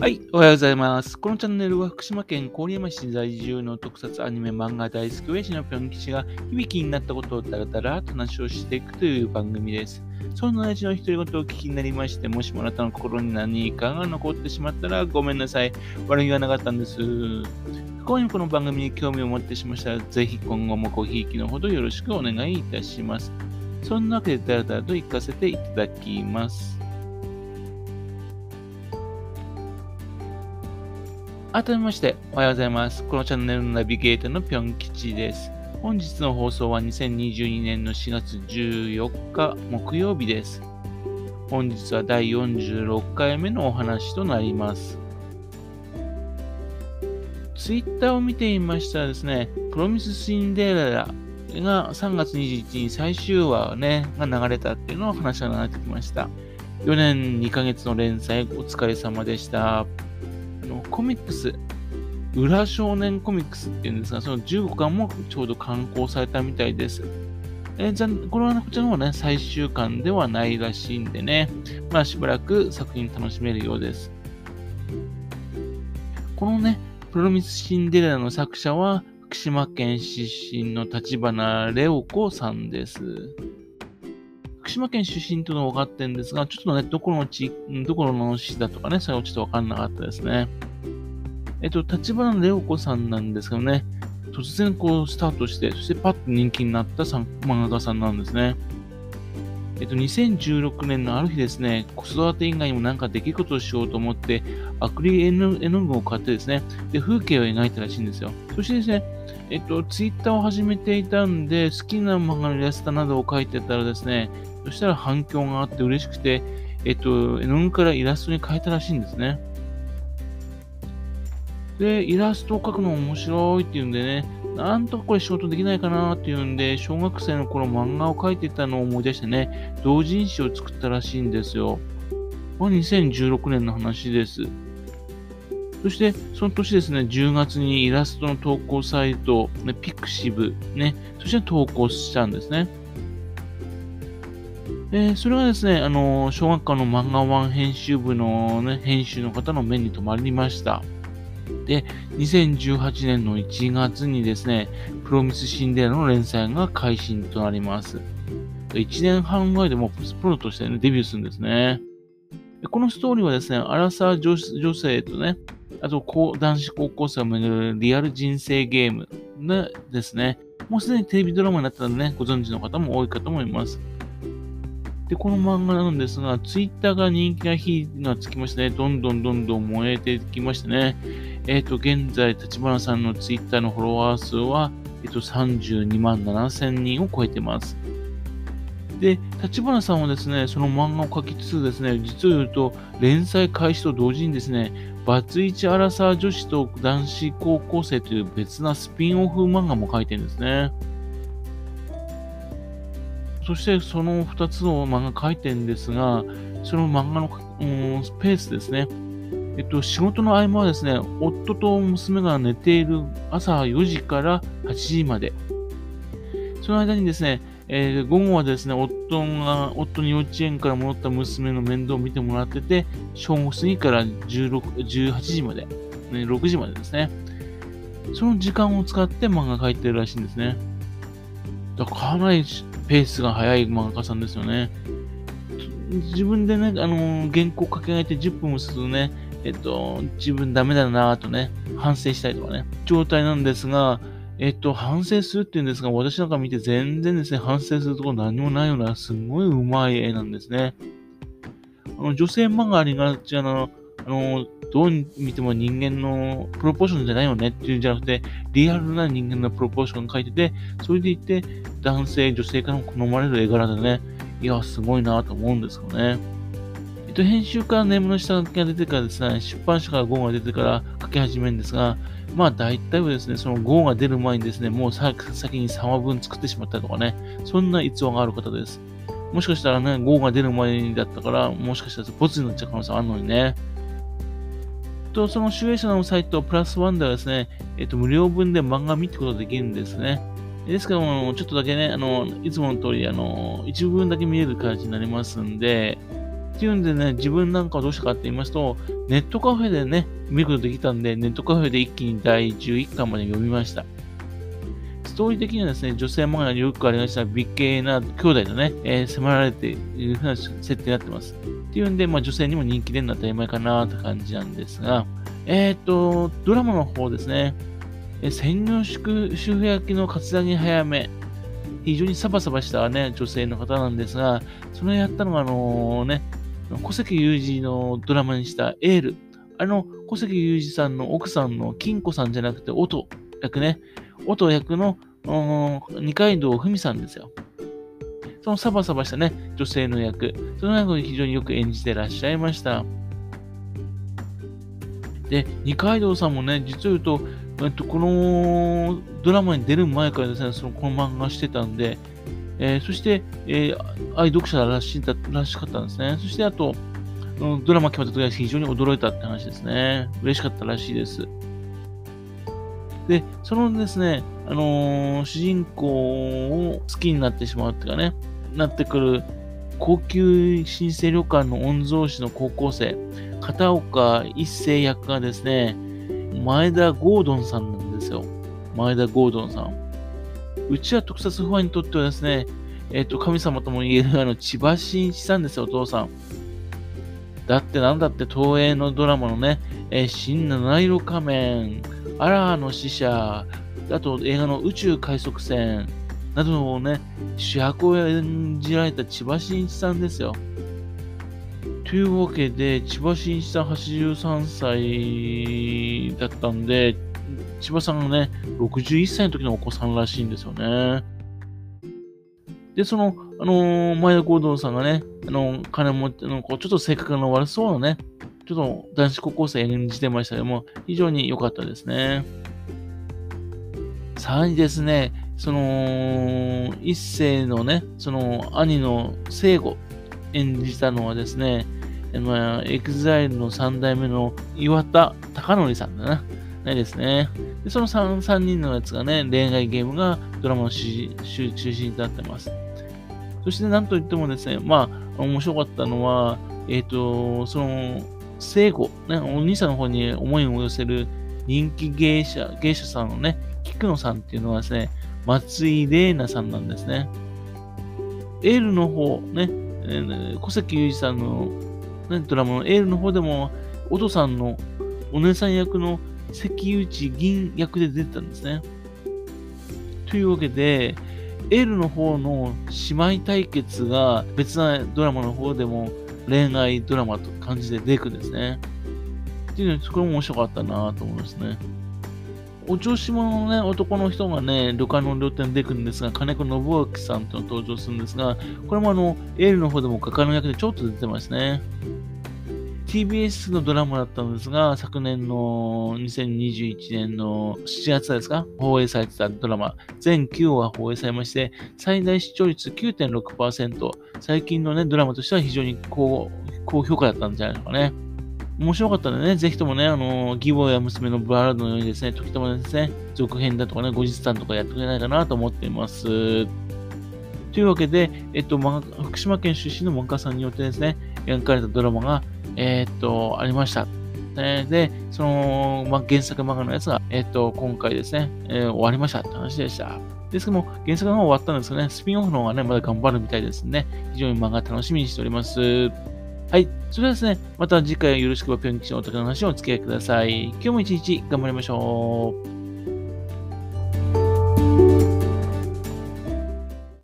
はい、おはようございます。このチャンネルは福島県郡山市在住の特撮アニメ漫画大好き親父のぴょん吉が響きになったことをだらだらと話をしていくという番組です。その親父の独り言をお聞きになりまして、もしもあなたの心に何かが残ってしまったらごめんなさい。悪気はなかったんです。不幸にこの番組に興味を持ってしましたら、ぜひ今後もごひいきのほどよろしくお願いいたします。そんなわけでだらだらと行かせていただきます。改めまして、おはようございます。このチャンネルのナビゲーターのぴょん吉です。本日の放送は2022年の4月14日木曜日です。本日は第46回目のお話となります。ツイッターを見ていましたらですね、プロミスシンデレラが3月21日に最終話ね、が流れたっていうのを話が流れてきました。4年2ヶ月の連載お疲れ様でした。コミックス、裏少年コミックスっていうんですが、その15巻もちょうど刊行されたみたいです。えー、じゃこれは、ね、こちらの方はね、最終巻ではないらしいんでね、まあしばらく作品楽しめるようです。このね、プロミスシンデレラの作者は、福島県出身の立花レオ子さんです。福島県出身というのは分かってるんですが、ちょっとね、どこの地、どこの市だとかね、それはちょっと分かんなかったですね。えっと、立花レオ子さんなんですけどね、突然こうスタートして、そしてパッと人気になった漫画家さんなんですね。えっと、2016年のある日ですね、子育て以外にもなんかできることをしようと思って、アクリル絵の具を買ってですね、で、風景を描いたらしいんですよ。そしてですね、えっと、ツイッターを始めていたんで、好きな漫画のイラストなどを描いてたらですね、そしたら反響があって嬉しくて、えっと、絵の具からイラストに変えたらしいんですね。で、イラストを描くの面白いっていうんでね、なんとかこれ仕事できないかなっていうんで、小学生の頃漫画を描いてたのを思い出してね、同人誌を作ったらしいんですよ。これ2016年の話です。そして、その年ですね、10月にイラストの投稿サイト、ね、ピクシブ、ね、そして投稿したんですね。えー、それはですね、あの、小学校の漫画ワン編集部の、ね、編集の方の目に留まりました。で、2018年の1月にですね、プロミスシンデレラの連載が開始となります。1年半前でもプロとして、ね、デビューするんですね。このストーリーはですね、アラサー女女性とね、あと男子高校生をめぐるリアル人生ゲームですね。もうすでにテレビドラマになったのでね、ご存知の方も多いかと思います。で、この漫画なんですが、ツイッターが人気が火がつきましてね、どんどんどんどん燃えてきましてね、えっ、ー、と、現在、立花さんのツイッターのフォロワー数は、えっ、ー、と、32万7千人を超えてます。で、立花さんはですね、その漫画を描きつつですね、実を言うと、連載開始と同時にですね、バツイチアラサー女子と男子高校生という別なスピンオフ漫画も描いてるんですね。そしてその2つの漫画書いてるんですが、その漫画の、うん、ペースですね。えっと、仕事の合間はですね、夫と娘が寝ている朝4時から8時まで。その間にですね、えー、午後はですね、夫が、夫に幼稚園から戻った娘の面倒を見てもらってて、正午過ぎから16 18時まで、ね、6時までですね。その時間を使って漫画描いてるらしいんですね。だかかなりペースが速い漫画家さんですよね。自分でね、あの、原稿書き上げて10分もするとね、えっと、自分ダメだなとね、反省したりとかね、状態なんですが、えっと、反省するっていうんですが、私なんか見て全然ですね、反省するところ何もないような、すごい上手い絵なんですね。あの、女性漫画ありがちな、あの、どう見ても人間のプロポーションじゃないよねっていうんじゃなくて、リアルな人間のプロポーション書いてて、それでいて、男性、女性からも好まれる絵柄でね、いや、すごいなと思うんですけどね。えっと、編集からネームの下書きが出てからですね、出版社から号が出てから書き始めるんですが、まあ大体はですね、その号が出る前にですね、もう先に3話分作ってしまったとかね、そんな逸話がある方です。もしかしたらね、号が出る前だったから、もしかしたらボツになっちゃう可能性あるのにね。と、その集英社のサイト、プラスワンではですね、えっと、無料分で漫画見ることができるんですね。ですけども、ちょっとだけね、あの、いつもの通り、あの、一部分だけ見える感じになりますんで、っていうんでね、自分なんかはどうしたかって言いますと、ネットカフェでね、見ることできたんで、ネットカフェで一気に第11巻まで読みました。ストーリー的にはですね、女性漫画によくありました美形な兄弟のね、えー、迫られているふうな設定になってます。っていうんで、まあ女性にも人気出るのは当たり前かなって感じなんですが、えっ、ー、と、ドラマの方ですね、え専業主婦焼きのカツアゲ早め、非常にサバサバしたね、女性の方なんですが、それをやったのが、あのー、ね、小関裕二のドラマにしたエール。あの、小関裕二さんの奥さんの金子さんじゃなくて、音役ね。音役の二階堂ふみさんですよ。そのサバサバしたね、女性の役。その役を非常によく演じてらっしゃいました。で、二階堂さんもね、実を言うと、えっと、このドラマに出る前からですね、そのこの漫画してたんで、えー、そして、えー、愛読者らしらしかったんですね。そしてあと、ドラマ決まった時は非常に驚いたって話ですね。嬉しかったらしいです。で、そのですね、あのー、主人公を好きになってしまうっていうかね、なってくる高級新生旅館の御曹司の高校生、片岡一生役がですね、前田ゴードンさんなんですよ。前田ゴードンさん。うちは特撮ファンにとってはですね、えっ、ー、と、神様とも言えるあの、千葉真一さんですよ、お父さん。だってなんだって東映のドラマのね、えー、新七色仮面、アラーの使者、あと映画の宇宙快速船などのね、主役を演じられた千葉真一さんですよ。というわけで、千葉真一さん83歳だったんで、千葉さんがね、61歳の時のお子さんらしいんですよね。で、その、あのー、前田幸道さんがね、あのー、金持って、のこうちょっと性格の悪そうなね、ちょっと男子高校生演じてましたけども、非常に良かったですね。さらにですね、その、壱成のね、その兄の成吾演じたのはですね、まあ、エグザイルの三代目の岩田剛典さんだな。ないですね。でその 3, 3人のやつがね、恋愛ゲームがドラマの中心になってます。そしてなんといってもですね、まあ、面白かったのは、えっ、ー、と、その、成吾、ね、お兄さんの方に思いを寄せる人気芸者、芸者さんのね、菊野さんっていうのはですね、松井玲奈さんなんですね。エールの方、ね、えー、小関裕二さんの、ね、ドラマのエールの方でも、お父さんのお姉さん役の関内銀役で出てたんですね。というわけで、エールの方の姉妹対決が別なドラマの方でも恋愛ドラマと感じで出てくるんですね。っていうのは、こも面白かったなと思いますね。お調子者のね、男の人がね、旅館の料亭に出てくるんですが、金子信明さんと登場するんですが、これもあの、エールの方でも画家の役でちょっと出てますね。TBS のドラマだったんですが、昨年の2021年の7月ですか、放映されてたドラマ、全9話放映されまして、最大視聴率9.6%、最近のね、ドラマとしては非常に高高評価だったんじゃないですかね。面白かったのでね、ぜひともね、あの、義母や娘のブラードのようにですね、時ともですね、続編だとかね、後日談とかやってくれないかなと思っています。というわけで、えっと、福島県出身の漫画さんによってですね、描かれたドラマが、えー、っと、ありました。で、その、ま、原作漫画のやつが、え、っと、今回ですね、えー、終わりましたって話でした。ですけども、原作の方は終わったんですけどね、スピンオフの方がね、まだ頑張るみたいですね。非常に漫画楽しみにしております。はい。それではですね、また次回よろしくばぴょん吉のお時の話をお付き合いください。今日も一日頑張りましょう。